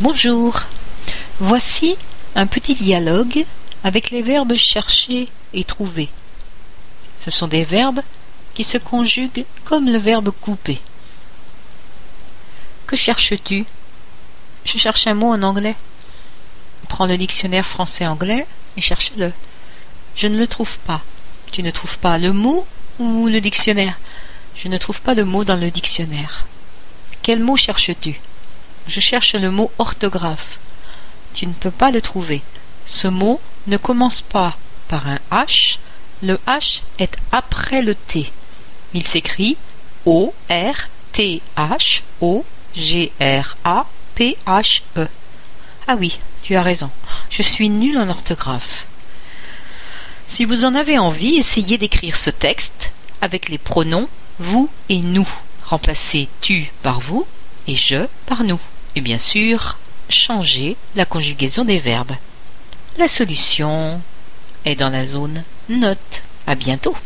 Bonjour. Voici un petit dialogue avec les verbes chercher et trouver. Ce sont des verbes qui se conjuguent comme le verbe couper. Que cherches-tu? Je cherche un mot en anglais. Prends le dictionnaire français-anglais et cherche-le. Je ne le trouve pas. Tu ne trouves pas le mot ou le dictionnaire? Je ne trouve pas de mot dans le dictionnaire. Quel mot cherches-tu? Je cherche le mot orthographe. Tu ne peux pas le trouver. Ce mot ne commence pas par un H. Le H est après le T. Il s'écrit O R T H O G R A P H E. Ah oui, tu as raison. Je suis nul en orthographe. Si vous en avez envie, essayez d'écrire ce texte avec les pronoms vous et nous. Remplacez tu par vous et je par nous. Et bien sûr, changez la conjugaison des verbes. La solution est dans la zone note. À bientôt.